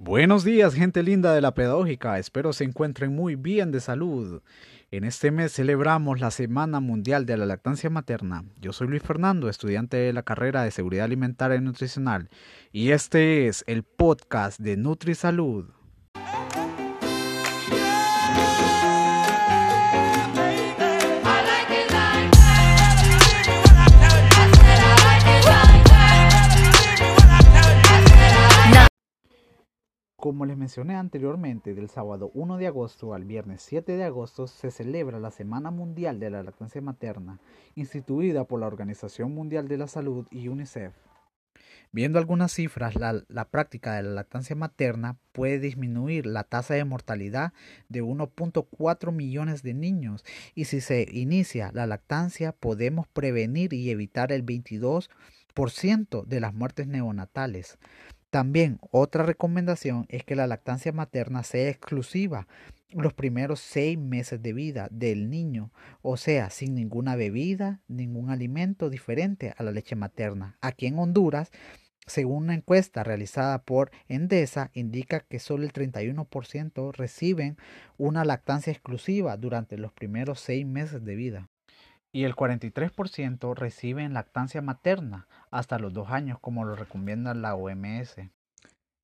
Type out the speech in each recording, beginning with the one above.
Buenos días, gente linda de la pedagógica. Espero se encuentren muy bien de salud. En este mes celebramos la Semana Mundial de la Lactancia Materna. Yo soy Luis Fernando, estudiante de la carrera de Seguridad Alimentaria y Nutricional, y este es el podcast de NutriSalud. Como les mencioné anteriormente, del sábado 1 de agosto al viernes 7 de agosto se celebra la Semana Mundial de la Lactancia Materna, instituida por la Organización Mundial de la Salud y UNICEF. Viendo algunas cifras, la, la, práctica de la lactancia materna puede disminuir la tasa de mortalidad de 1.4 millones de niños y si se inicia la lactancia podemos prevenir y evitar el 22% de las muertes neonatales. También otra recomendación es que la lactancia materna sea exclusiva los primeros seis meses de vida del niño, o sea, sin ninguna bebida, ningún alimento diferente a la leche materna. Aquí en Honduras, según una encuesta realizada por Endesa, indica que solo el 31% reciben una lactancia exclusiva durante los primeros seis meses de vida y el 43% reciben lactancia materna hasta los dos años como lo recomienda la OMS.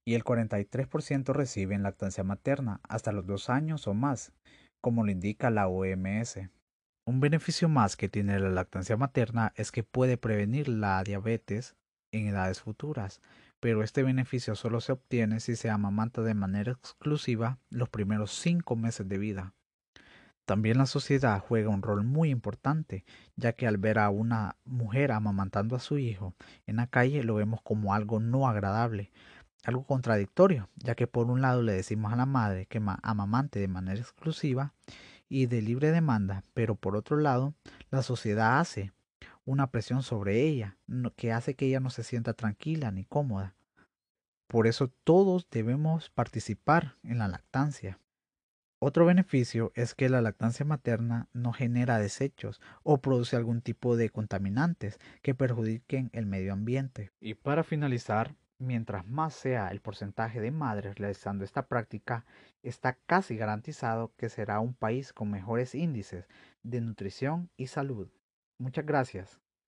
Y el 43% reciben lactancia materna hasta los dos años o más, como lo indica la OMS. Un beneficio más que tiene la lactancia materna es que puede prevenir la diabetes en edades futuras, pero este beneficio solo se obtiene si se amamanta de manera exclusiva los primeros cinco meses de vida. También la sociedad juega un rol muy importante, ya que al ver a una mujer amamantando a su hijo en la calle lo vemos como algo no agradable, algo contradictorio, ya que por un lado le decimos a la madre que amamante de manera exclusiva y de libre demanda, pero por otro lado la sociedad hace una presión sobre ella que hace que ella no se sienta tranquila ni cómoda. Por eso todos debemos participar en la lactancia. Otro beneficio es que la lactancia materna no genera desechos o produce algún tipo de contaminantes que perjudiquen el medio ambiente. Y para finalizar, mientras más sea el porcentaje de madres realizando esta práctica, está casi garantizado que será un país con mejores índices de nutrición y salud. Muchas gracias.